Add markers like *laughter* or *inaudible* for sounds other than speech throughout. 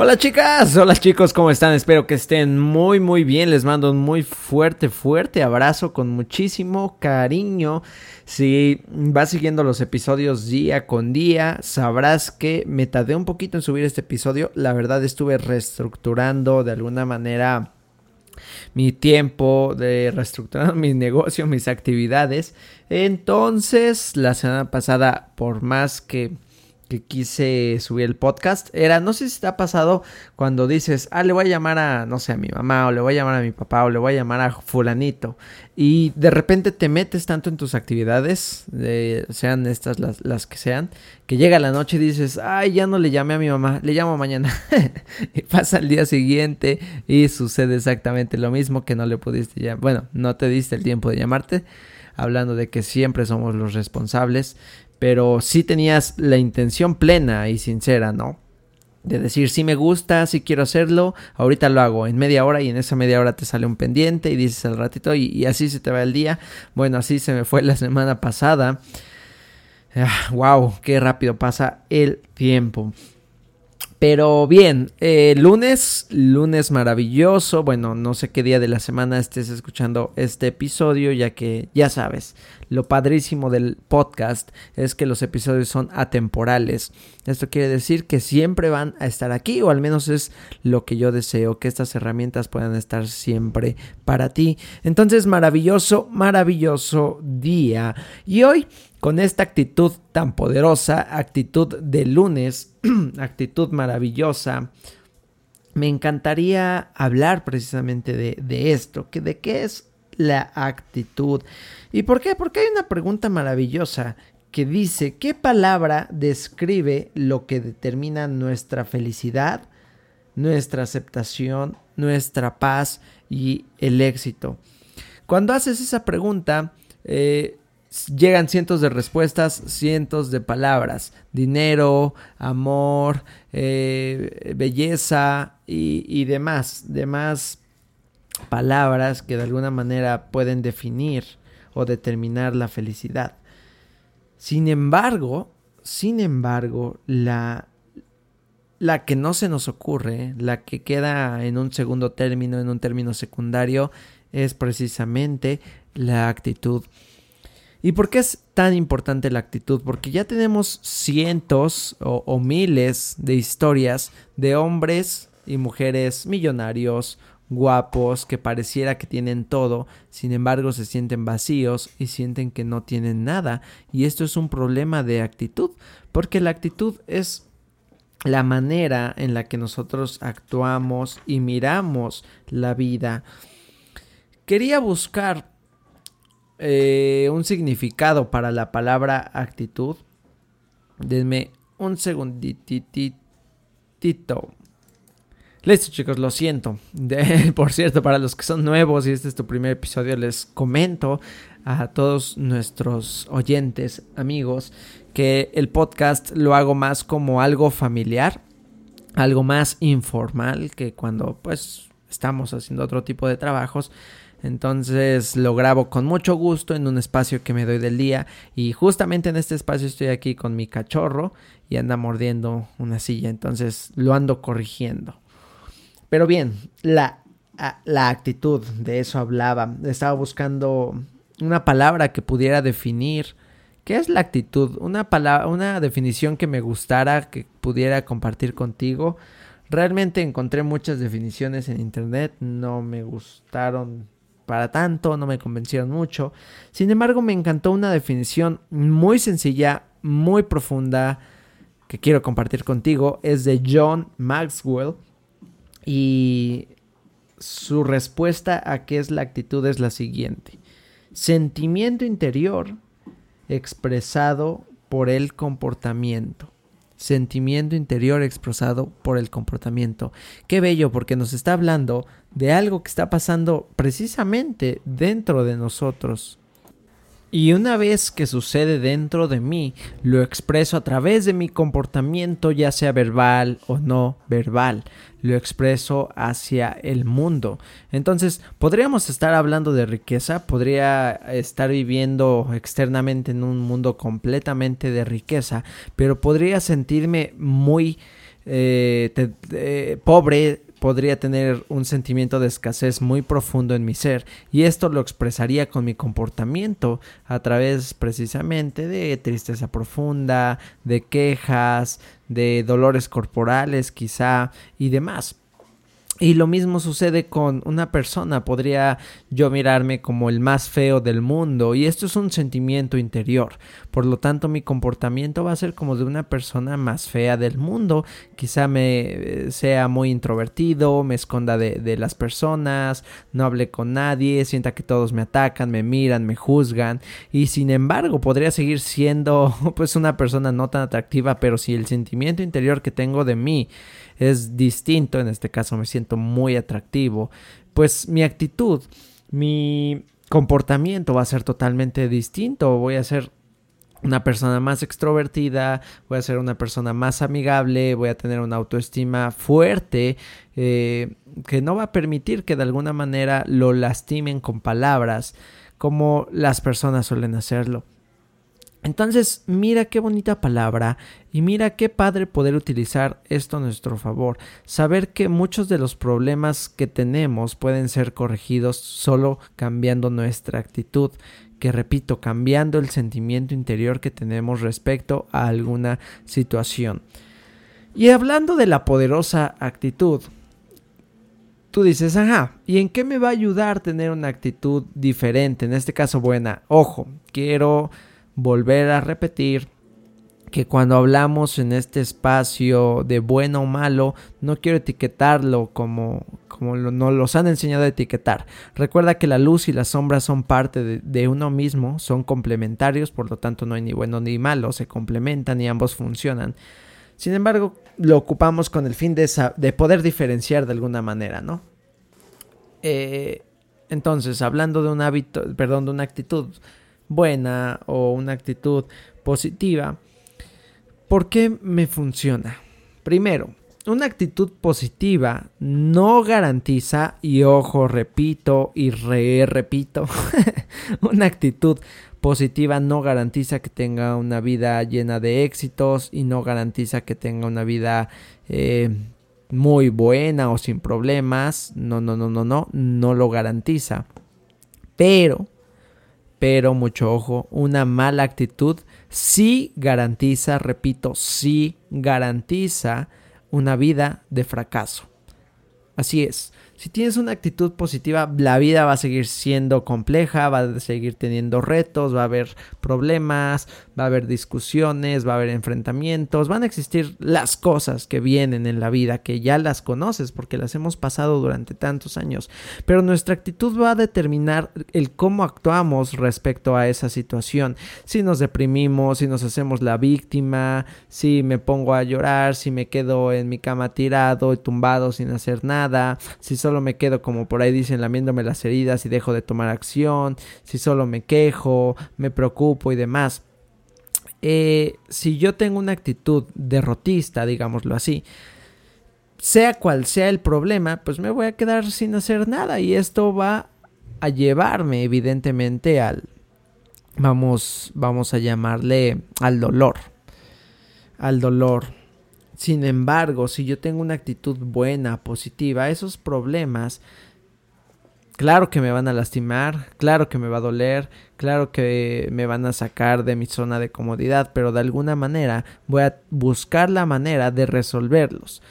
Hola chicas, hola chicos, ¿cómo están? Espero que estén muy muy bien. Les mando un muy fuerte, fuerte abrazo con muchísimo cariño. Si vas siguiendo los episodios día con día, sabrás que me tardé un poquito en subir este episodio. La verdad estuve reestructurando de alguna manera mi tiempo, de reestructurar *laughs* mi negocio, mis actividades. Entonces, la semana pasada, por más que que quise subir el podcast era, no sé si te ha pasado cuando dices, ah, le voy a llamar a, no sé, a mi mamá, o le voy a llamar a mi papá, o le voy a llamar a fulanito, y de repente te metes tanto en tus actividades, sean estas las, las, que sean, que llega la noche y dices, ay, ya no le llamé a mi mamá, le llamo mañana, *laughs* y pasa el día siguiente y sucede exactamente lo mismo que no le pudiste llamar, bueno, no te diste el tiempo de llamarte, hablando de que siempre somos los responsables, pero sí tenías la intención plena y sincera, ¿no? De decir, sí me gusta, sí quiero hacerlo, ahorita lo hago en media hora y en esa media hora te sale un pendiente y dices al ratito y, así se te va el día. Bueno, así se me fue la semana pasada. wow, ah, qué rápido pasa el tiempo. Pero bien, eh, lunes, lunes maravilloso. Bueno, no sé qué día de la semana estés escuchando este episodio, ya que ya sabes, lo padrísimo del podcast es que los episodios son atemporales. Esto quiere decir que siempre van a estar aquí, o al menos es lo que yo deseo, que estas herramientas puedan estar siempre para ti. Entonces, maravilloso, maravilloso día. Y hoy con esta actitud tan poderosa, actitud de lunes, *clears throat* actitud maravillosa, me encantaría hablar precisamente de, esto, que de qué es la actitud. ¿Y por qué? Porque hay una pregunta maravillosa que dice, ¿qué palabra describe lo que determina nuestra felicidad, nuestra aceptación, nuestra paz y el éxito? Cuando haces esa pregunta, eh, llegan cientos de respuestas, cientos de palabras. Dinero, amor, eh, belleza y, y, demás. Demás palabras que de alguna manera pueden definir o determinar la felicidad. Sin embargo, sin embargo, la, la que no se nos ocurre, la que queda en un segundo término, en un término secundario, es precisamente la actitud ¿Y por qué es tan importante la actitud? Porque ya tenemos cientos o, miles de historias de hombres y mujeres millonarios, guapos, que pareciera que tienen todo, sin embargo se sienten vacíos y sienten que no tienen nada. Y esto es un problema de actitud, porque la actitud es la manera en la que nosotros actuamos y miramos la vida. Quería buscar eh, un significado para la palabra actitud. Denme un segunditito. Listo chicos, lo siento. *laughs* por cierto, para los que son nuevos y este es tu primer episodio, les comento a todos nuestros oyentes, amigos, que el podcast lo hago más como algo familiar, algo más informal que cuando pues estamos haciendo otro tipo de trabajos. Entonces lo grabo con mucho gusto en un espacio que me doy del día. Y justamente en este espacio estoy aquí con mi cachorro y anda mordiendo una silla. Entonces lo ando corrigiendo. Pero bien, la, la actitud, de eso hablaba. Estaba buscando una palabra que pudiera definir ¿Qué es la actitud? Una palabra, una definición que me gustara, que pudiera compartir contigo. Realmente encontré muchas definiciones en internet, no me gustaron para tanto, no me convencieron mucho. Sin embargo, me encantó una definición muy sencilla, muy profunda, que quiero compartir contigo. Es de John Maxwell. Y su respuesta a qué es la actitud es la siguiente. Sentimiento interior expresado por el comportamiento. Sentimiento interior expresado por el comportamiento. Qué bello porque nos está hablando de algo que está pasando precisamente dentro de nosotros. Y una vez que sucede dentro de mí, lo expreso a través de mi comportamiento, ya sea verbal o no verbal. Lo expreso hacia el mundo. Entonces, podríamos estar hablando de riqueza, podría estar viviendo externamente en un mundo completamente de riqueza, pero podría sentirme muy eh, pobre podría tener un sentimiento de escasez muy profundo en mi ser y esto lo expresaría con mi comportamiento a través precisamente de tristeza profunda, de quejas, de dolores corporales quizá y demás. Y lo mismo sucede con una persona. Podría yo mirarme como el más feo del mundo. Y esto es un sentimiento interior. Por lo tanto, mi comportamiento va a ser como de una persona más fea del mundo. Quizá me eh, sea muy introvertido, me esconda de, de las personas, no hable con nadie, sienta que todos me atacan, me miran, me juzgan. Y sin embargo, podría seguir siendo *laughs* pues una persona no tan atractiva. Pero si el sentimiento interior que tengo de mí es distinto, en este caso me siento muy atractivo, pues mi actitud, mi comportamiento va a ser totalmente distinto, voy a ser una persona más extrovertida, voy a ser una persona más amigable, voy a tener una autoestima fuerte eh, que no va a permitir que de alguna manera lo lastimen con palabras como las personas suelen hacerlo. Entonces, mira qué bonita palabra y mira qué padre poder utilizar esto a nuestro favor. Saber que muchos de los problemas que tenemos pueden ser corregidos solo cambiando nuestra actitud. Que repito, cambiando el sentimiento interior que tenemos respecto a alguna situación. Y hablando de la poderosa actitud, tú dices, ajá, ¿y en qué me va a ayudar tener una actitud diferente? En este caso, buena. Ojo, quiero volver a repetir que cuando hablamos en este espacio de bueno o malo, no quiero etiquetarlo como, como lo, nos los han enseñado a etiquetar. Recuerda que la luz y la sombra son parte de, uno mismo, son complementarios, por lo tanto no hay ni bueno ni malo, se complementan y ambos funcionan. Sin embargo, lo ocupamos con el fin de, de poder diferenciar de alguna manera, ¿no? Eh, entonces, hablando de un hábito, perdón, de una actitud buena o una actitud positiva, ¿por qué me funciona? Primero, una actitud positiva no garantiza, y ojo, repito y re repito, *laughs* una actitud positiva no garantiza que tenga una vida llena de éxitos y no garantiza que tenga una vida eh, muy buena o sin problemas. No, no, no, no, no, no lo garantiza. Pero pero mucho ojo, una mala actitud sí garantiza, repito, sí garantiza una vida de fracaso. Así es, si tienes una actitud positiva, la vida va a seguir siendo compleja, va a seguir teniendo retos, va a haber problemas, va a haber discusiones, va a haber enfrentamientos, van a existir las cosas que vienen en la vida, que ya las conoces porque las hemos pasado durante tantos años. Pero nuestra actitud va a determinar el cómo actuamos respecto a esa situación. Si nos deprimimos, si nos hacemos la víctima, si me pongo a llorar, si me quedo en mi cama tirado y tumbado sin hacer nada, si solo me quedo como por ahí dicen lamiéndome las heridas y dejo de tomar acción, si solo me quejo, me preocupo y demás. Eh, si yo tengo una actitud derrotista, digámoslo así, sea cual sea el problema, pues me voy a quedar sin hacer nada y esto va a llevarme evidentemente al, vamos, vamos a llamarle al dolor, al dolor. Sin embargo, si yo tengo una actitud buena, positiva, esos problemas, claro que me van a lastimar, claro que me va a doler, claro que me van a sacar de mi zona de comodidad, pero de alguna manera voy a buscar la manera de resolverlos.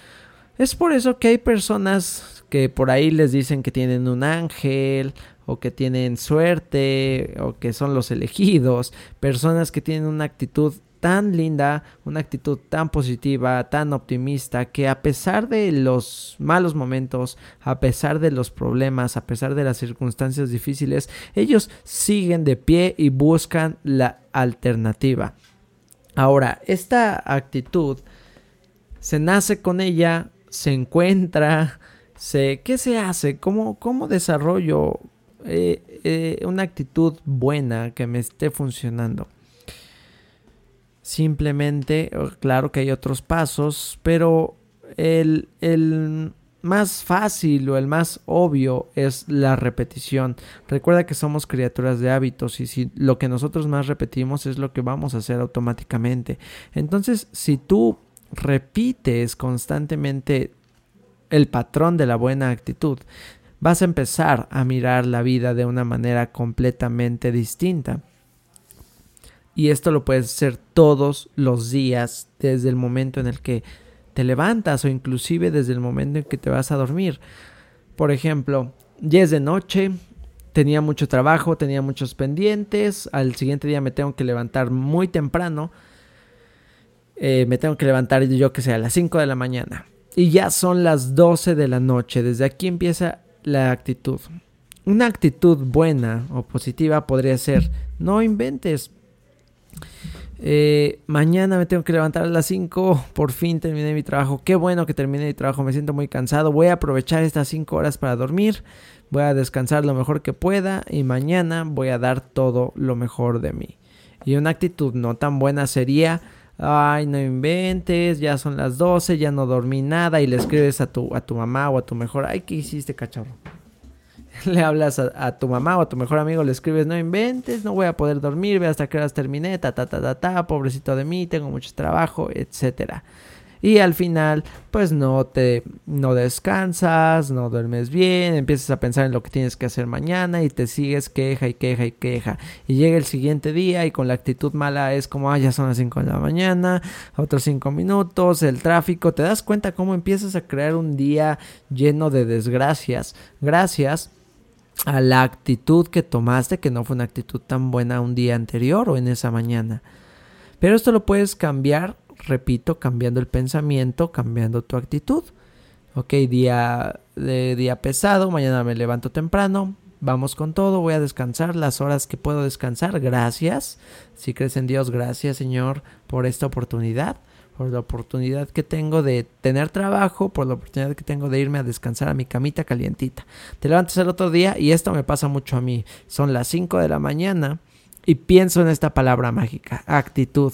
Es por eso que hay personas que por ahí les dicen que tienen un ángel o que tienen suerte o que son los elegidos, personas que tienen una actitud tan linda, una actitud tan positiva, tan optimista, que a pesar de los malos momentos, a pesar de los problemas, a pesar de las circunstancias difíciles, ellos siguen de pie y buscan la alternativa. Ahora, esta actitud se nace con ella, se encuentra, se, ¿qué se hace? ¿Cómo, cómo desarrollo eh, eh, una actitud buena que me esté funcionando? Simplemente, claro que hay otros pasos, pero el, el más fácil o el más obvio es la repetición. Recuerda que somos criaturas de hábitos y si lo que nosotros más repetimos es lo que vamos a hacer automáticamente. Entonces, si tú repites constantemente el patrón de la buena actitud, vas a empezar a mirar la vida de una manera completamente distinta. Y esto lo puedes hacer todos los días desde el momento en el que te levantas o inclusive desde el momento en que te vas a dormir. Por ejemplo, ya es de noche, tenía mucho trabajo, tenía muchos pendientes, al siguiente día me tengo que levantar muy temprano, eh, me tengo que levantar yo que sea a las 5 de la mañana. Y ya son las 12 de la noche, desde aquí empieza la actitud. Una actitud buena o positiva podría ser, no inventes, eh, mañana me tengo que levantar a las 5. Por fin terminé mi trabajo. Qué bueno que terminé mi trabajo. Me siento muy cansado. Voy a aprovechar estas 5 horas para dormir. Voy a descansar lo mejor que pueda. Y mañana voy a dar todo lo mejor de mí. Y una actitud no tan buena sería. Ay, no inventes, ya son las 12, ya no dormí nada y le escribes a tu, a tu mamá o a tu mejor, ay, ¿qué hiciste, cachorro? *laughs* le hablas a, tu mamá o a tu mejor amigo, le escribes, no inventes, no voy a poder dormir, ve hasta que horas terminé, ta, ta, ta, ta, ta, pobrecito de mí, tengo mucho trabajo, etcétera. Y al final, pues no te, no descansas, no duermes bien, empiezas a pensar en lo que tienes que hacer mañana y te sigues queja y queja y queja. Y llega el siguiente día y con la actitud mala es como, ah, ya son las 5 de la mañana, otros 5 minutos, el tráfico, te das cuenta cómo empiezas a crear un día lleno de desgracias. Gracias a la actitud que tomaste, que no fue una actitud tan buena un día anterior o en esa mañana. Pero esto lo puedes cambiar, repito, cambiando el pensamiento, cambiando tu actitud. Ok, día de día pesado, mañana me levanto temprano, vamos con todo, voy a descansar las horas que puedo descansar, gracias. Si crees en Dios, gracias Señor por esta oportunidad por la oportunidad que tengo de tener trabajo, por la oportunidad que tengo de irme a descansar a mi camita calientita. Te levantas el otro día y esto me pasa mucho a mí. Son las 5 de la mañana y pienso en esta palabra mágica, actitud.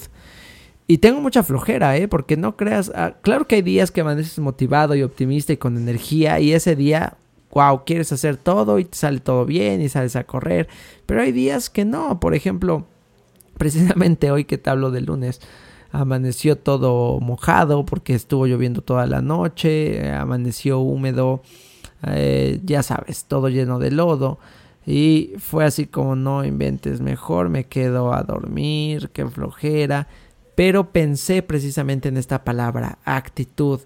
Y tengo mucha flojera, ¿eh? Porque no creas, ah, claro que hay días que amaneces motivado y optimista y con energía y ese día, wow, quieres hacer todo y te sale todo bien y sales a correr, pero hay días que no, por ejemplo, precisamente hoy que te hablo del lunes, amaneció todo mojado porque estuvo lloviendo toda la noche, amaneció húmedo, eh, ya sabes, todo lleno de lodo. Y fue así como no inventes mejor, me quedo a dormir, qué flojera. Pero pensé precisamente en esta palabra, actitud.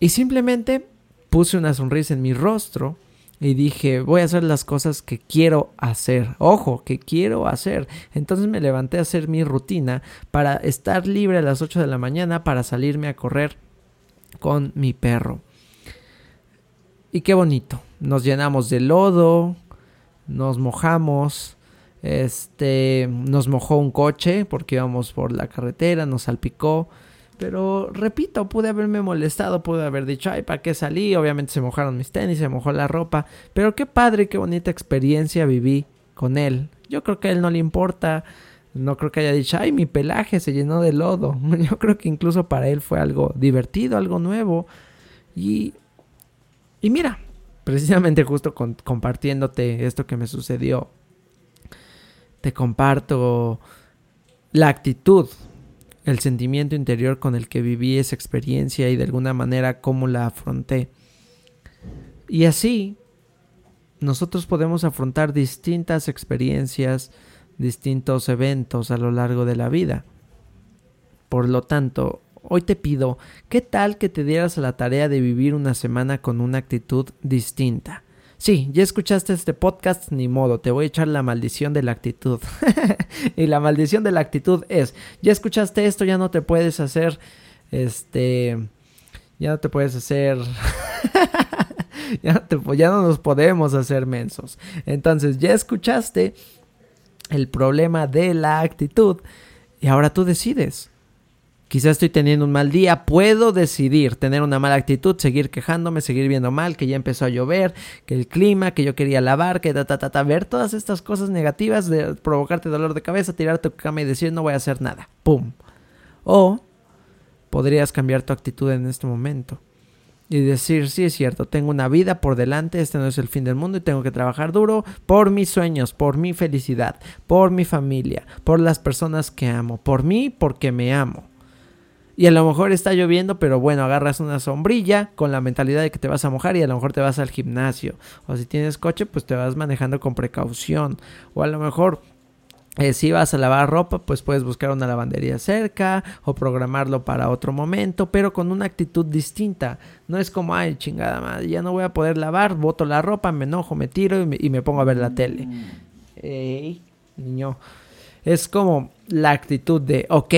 Y simplemente puse una sonrisa en mi rostro y dije, voy a hacer las cosas que quiero hacer. Ojo, que quiero hacer. Entonces me levanté a hacer mi rutina para estar libre a las 8 de la mañana para salirme a correr con mi perro. Y qué bonito. Nos llenamos de lodo, nos mojamos, este, nos mojó un coche porque íbamos por la carretera, nos salpicó. Pero repito, pude haberme molestado, pude haber dicho, ay, ¿para qué salí? Obviamente se mojaron mis tenis, se mojó la ropa. Pero qué padre, qué bonita experiencia viví con él. Yo creo que a él no le importa. No creo que haya dicho, ay, mi pelaje se llenó de lodo. *laughs* Yo creo que incluso para él fue algo divertido, algo nuevo. Y, y mira, precisamente justo compartiéndote esto que me sucedió, te comparto la actitud, el sentimiento interior con el que viví esa experiencia y de alguna manera cómo la afronté. Y así, nosotros podemos afrontar distintas experiencias, distintos eventos a lo largo de la vida. Por lo tanto, hoy te pido, ¿qué tal que te dieras a la tarea de vivir una semana con una actitud distinta? Sí, ya escuchaste este podcast, ni modo, te voy a echar la maldición de la actitud. *laughs* y la maldición de la actitud es, ya escuchaste esto, ya no te puedes hacer, este, ya no te puedes hacer... *laughs* ya, ya no nos podemos hacer mensos. Entonces, ya escuchaste el problema de la actitud y ahora tú decides. Quizás estoy teniendo un mal día, puedo decidir tener una mala actitud, seguir quejándome, seguir viendo mal, que ya empezó a llover, que el clima, que yo quería lavar, que ta ta ta, ta ver todas estas cosas negativas de provocarte dolor de cabeza, tirarte tu cama y decir no voy a hacer nada. ¡Pum! O podrías cambiar tu actitud en este momento y decir, sí es cierto, tengo una vida por delante, este no es el fin del mundo y tengo que trabajar duro por mis sueños, por mi felicidad, por mi familia, por las personas que amo, por mí porque me amo. Y a lo mejor está lloviendo, pero bueno, agarras una sombrilla con la mentalidad de que te vas a mojar y a lo mejor te vas al gimnasio. O si tienes coche, pues te vas manejando con precaución. O a lo mejor eh, si vas a lavar ropa, pues puedes buscar una lavandería cerca o programarlo para otro momento, pero con una actitud distinta. No es como, ay, chingada madre, ya no voy a poder lavar, boto la ropa, me enojo, me tiro y me, y me pongo a ver la tele. Mm. Ey, niño. Es como la actitud de, ok,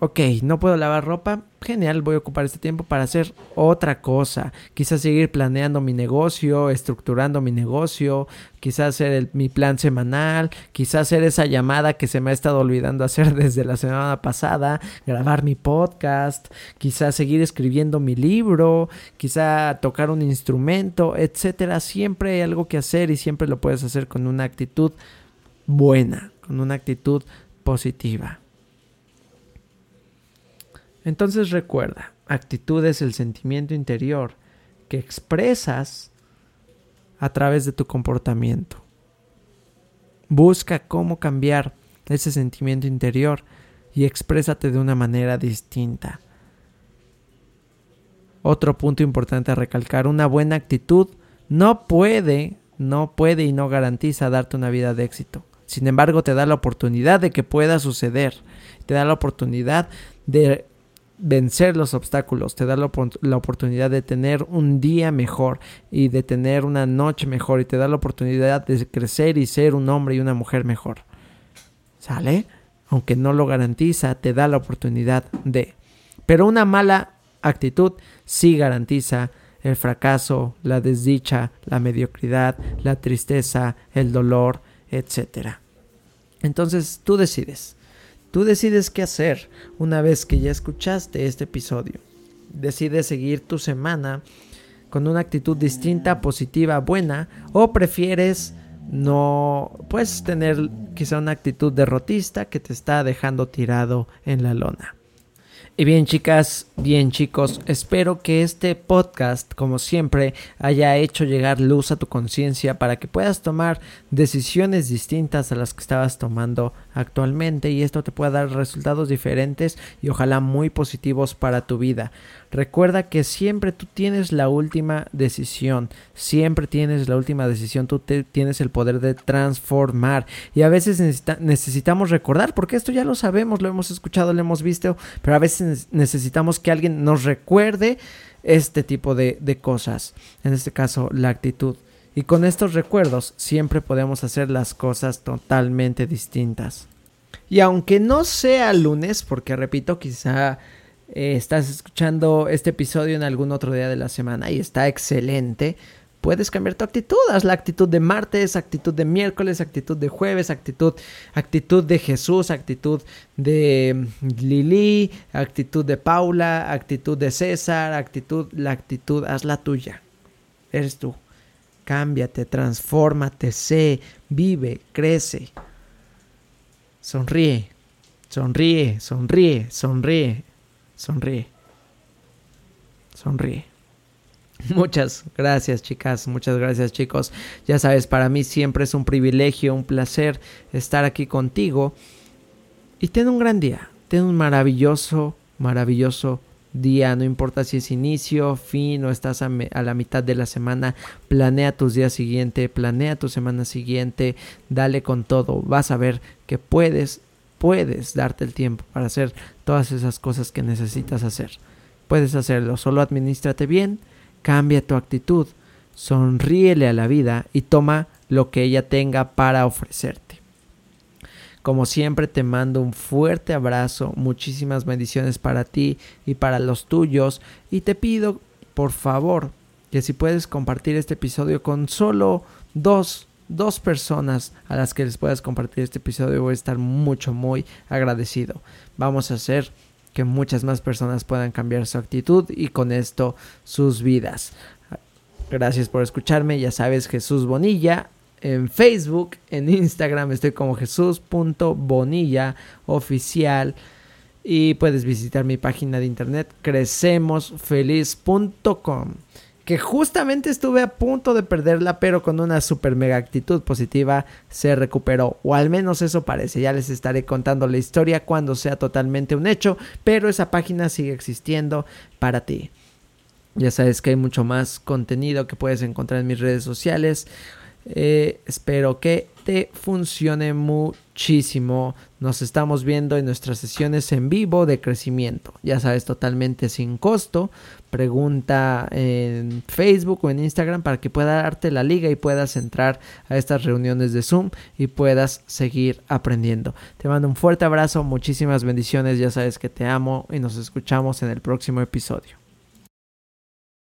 ok, no puedo lavar ropa, genial, voy a ocupar este tiempo para hacer otra cosa. Quizás seguir planeando mi negocio, estructurando mi negocio, quizás hacer mi plan semanal, quizás hacer esa llamada que se me ha estado olvidando hacer *laughs* desde la semana pasada, grabar mi podcast, quizás seguir escribiendo mi libro, quizá tocar un instrumento, etcétera. Siempre hay algo que hacer y siempre lo puedes hacer con una actitud buena, con una actitud positiva. Entonces recuerda, actitud es el sentimiento interior que expresas a través de tu comportamiento. Busca cómo cambiar ese sentimiento interior y exprésate de una manera distinta. Otro punto importante a recalcar, una buena actitud no puede, no puede y no garantiza darte una vida de éxito. Sin embargo, te da la oportunidad de que pueda suceder. Te da la oportunidad de vencer los obstáculos, te da la, oportunidad de tener un día mejor y de tener una noche mejor y te da la oportunidad de crecer y ser un hombre y una mujer mejor. ¿Sale? Aunque no lo garantiza, te da la oportunidad de. Pero una mala actitud sí garantiza el fracaso, la desdicha, la mediocridad, la tristeza, el dolor, etc. Entonces tú decides. Tú decides qué hacer una vez que ya escuchaste este episodio. Decides seguir tu semana con una actitud distinta, positiva, buena, o prefieres no, puedes tener quizá una actitud derrotista que te está dejando tirado en la lona. Y bien chicas, bien chicos, espero que este podcast, como siempre, haya hecho llegar luz a tu conciencia para que puedas tomar decisiones distintas a las que estabas tomando actualmente y esto te pueda dar resultados diferentes y ojalá muy positivos para tu vida. Recuerda que siempre tú tienes la última decisión, siempre tienes la última decisión, tú tienes el poder de transformar y a veces necesitamos recordar, porque esto ya lo sabemos, lo hemos escuchado, lo hemos visto, pero a veces necesitamos que alguien nos recuerde este tipo de cosas, en este caso la actitud. Y con estos recuerdos siempre podemos hacer las cosas totalmente distintas. Y aunque no sea lunes, porque repito, quizá eh, estás escuchando este episodio en algún otro día de la semana y está excelente, puedes cambiar tu actitud. Haz la actitud de martes, actitud de miércoles, actitud de jueves, actitud, actitud de Jesús, actitud de Lili, actitud de Paula, actitud de César, actitud, la actitud, haz la tuya. Eres tú. Cámbiate, transfórmate, sé, vive, crece. Sonríe, sonríe, sonríe, sonríe. Sonríe. Sonríe. *laughs* Muchas gracias chicas, muchas gracias chicos. Ya sabes, para mí siempre es un privilegio, un placer estar aquí contigo. Y ten un gran día, ten un maravilloso, maravilloso día, no importa si es inicio, fin o estás a, la mitad de la semana, planea tus días siguientes, planea tu semana siguiente, dale con todo, vas a ver que puedes, puedes darte el tiempo para hacer todas esas cosas que necesitas hacer. Puedes hacerlo, solo administrate bien, cambia tu actitud, sonríele a la vida y toma lo que ella tenga para ofrecerte. Como siempre te mando un fuerte abrazo, muchísimas bendiciones para ti y para los tuyos y te pido por favor que si puedes compartir este episodio con solo dos dos personas a las que les puedas compartir este episodio voy a estar mucho muy agradecido. Vamos a hacer que muchas más personas puedan cambiar su actitud y con esto sus vidas. Gracias por escucharme, ya sabes Jesús Bonilla en Facebook, en Instagram estoy como Jesús.bonilla oficial y puedes visitar mi página de internet crecemosfeliz.com que justamente estuve a punto de perderla, pero con una super mega actitud positiva se recuperó, o al menos eso parece. Ya les estaré contando la historia cuando sea totalmente un hecho, pero esa página sigue existiendo para ti. Ya sabes que hay mucho más contenido que puedes encontrar en mis redes sociales. Eh, espero que te funcione muchísimo. Nos estamos viendo en nuestras sesiones en vivo de crecimiento. Ya sabes, totalmente sin costo. Pregunta en Facebook o en Instagram para que pueda darte la liga y puedas entrar a estas reuniones de Zoom y puedas seguir aprendiendo. Te mando un fuerte abrazo, muchísimas bendiciones. Ya sabes que te amo y nos escuchamos en el próximo episodio.